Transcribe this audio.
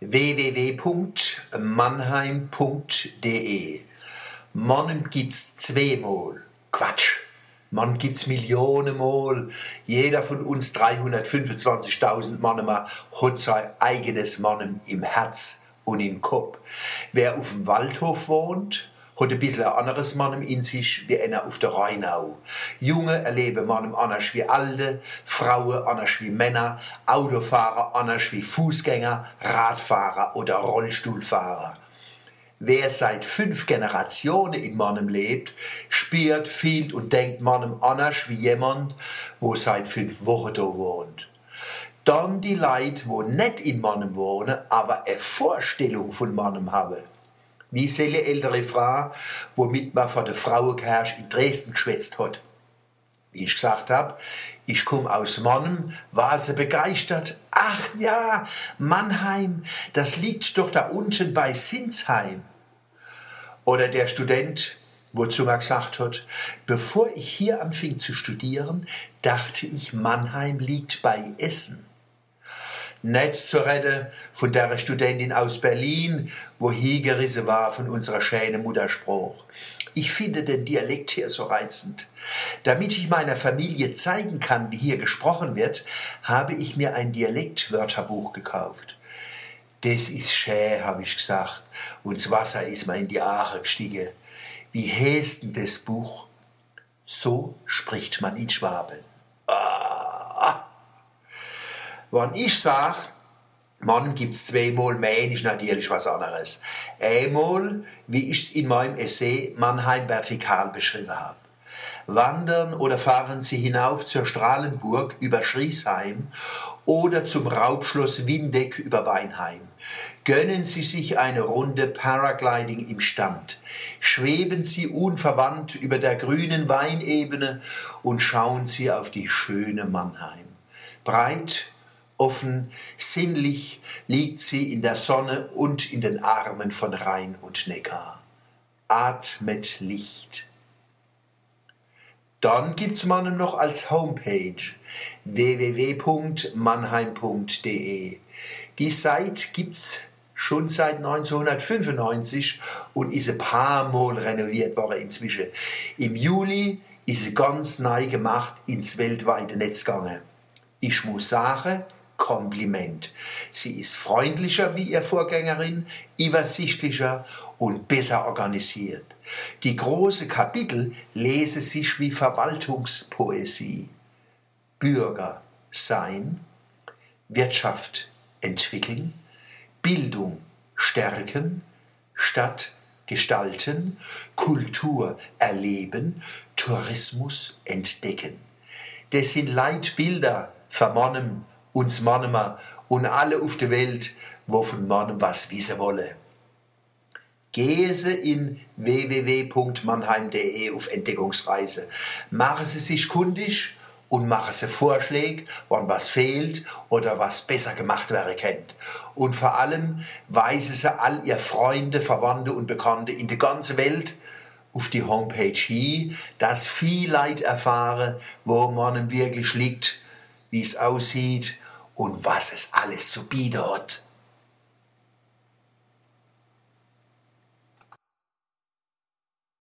www.mannheim.de Mannem gibt's zweimal. Quatsch. Mann gibt's Millionen Mal. Jeder von uns 325.000 Mann hat sein eigenes Mann im Herz und im Kopf. Wer auf dem Waldhof wohnt, hat ein bisschen ein anderes Mann in sich wie einer auf der Rheinau. Junge erleben Mann anders wie Alte, Frauen anders wie Männer, Autofahrer anders wie Fußgänger, Radfahrer oder Rollstuhlfahrer. Wer seit fünf Generationen in Mannem lebt, spürt, fühlt und denkt Mannem anders wie jemand, wo seit fünf Wochen da wohnt. Dann die Leute, wo nicht in Mannem wohnen, aber eine Vorstellung von Mannem haben wie selle ältere Frau, womit man vor der Frauenkirche in Dresden geschwätzt hat. Wie ich gesagt habe, ich komme aus Mannheim, war sie begeistert. Ach ja, Mannheim, das liegt doch da unten bei Sinsheim. Oder der Student, wozu man gesagt hat, bevor ich hier anfing zu studieren, dachte ich, Mannheim liegt bei Essen. Netz zu retten von der Studentin aus Berlin, wo hingerissen war von unserer schönen Mutterspruch. Ich finde den Dialekt hier so reizend. Damit ich meiner Familie zeigen kann, wie hier gesprochen wird, habe ich mir ein Dialektwörterbuch gekauft. Das ist schön, habe ich gesagt, und das Wasser ist mir in die Aare gestiegen. Wie heißt denn das Buch? So spricht man in Schwaben. Wenn ich sage, Mann gibt's zweimal mehr, ist natürlich was anderes. Einmal, wie ich es in meinem Essay Mannheim vertikal beschrieben habe. Wandern oder fahren Sie hinauf zur Strahlenburg über Schriesheim oder zum Raubschloss Windeck über Weinheim. Gönnen Sie sich eine Runde Paragliding im Stand. Schweben Sie unverwandt über der grünen Weinebene und schauen Sie auf die schöne Mannheim. Breit Offen, sinnlich liegt sie in der Sonne und in den Armen von Rhein und Neckar. Atmet Licht. Dann gibt's man noch als Homepage www.mannheim.de. Die Seite gibt's schon seit 1995 und ist ein paar Mal renoviert worden inzwischen. Im Juli ist sie ganz neu gemacht ins weltweite Netz gegangen. Ich muss sagen, Kompliment. Sie ist freundlicher wie ihr Vorgängerin, übersichtlicher und besser organisiert. Die große Kapitel lese sich wie Verwaltungspoesie. Bürger sein, Wirtschaft entwickeln, Bildung stärken, Stadt gestalten, Kultur erleben, Tourismus entdecken. Das sind Leitbilder für Mannem uns Mannema und alle auf der Welt, wo von Mannem was wissen wollen. Gehen Sie in www.mannheim.de auf Entdeckungsreise. Machen Sie sich kundig und machen Sie Vorschläge, wann was fehlt oder was besser gemacht werden könnte. Und vor allem weisen Sie all Ihr Freunde, Verwandte und Bekannte in der ganzen Welt auf die Homepage hin, dass viel Leid erfahren, wo man wirklich liegt, wie es aussieht und was es alles zu bieten hat.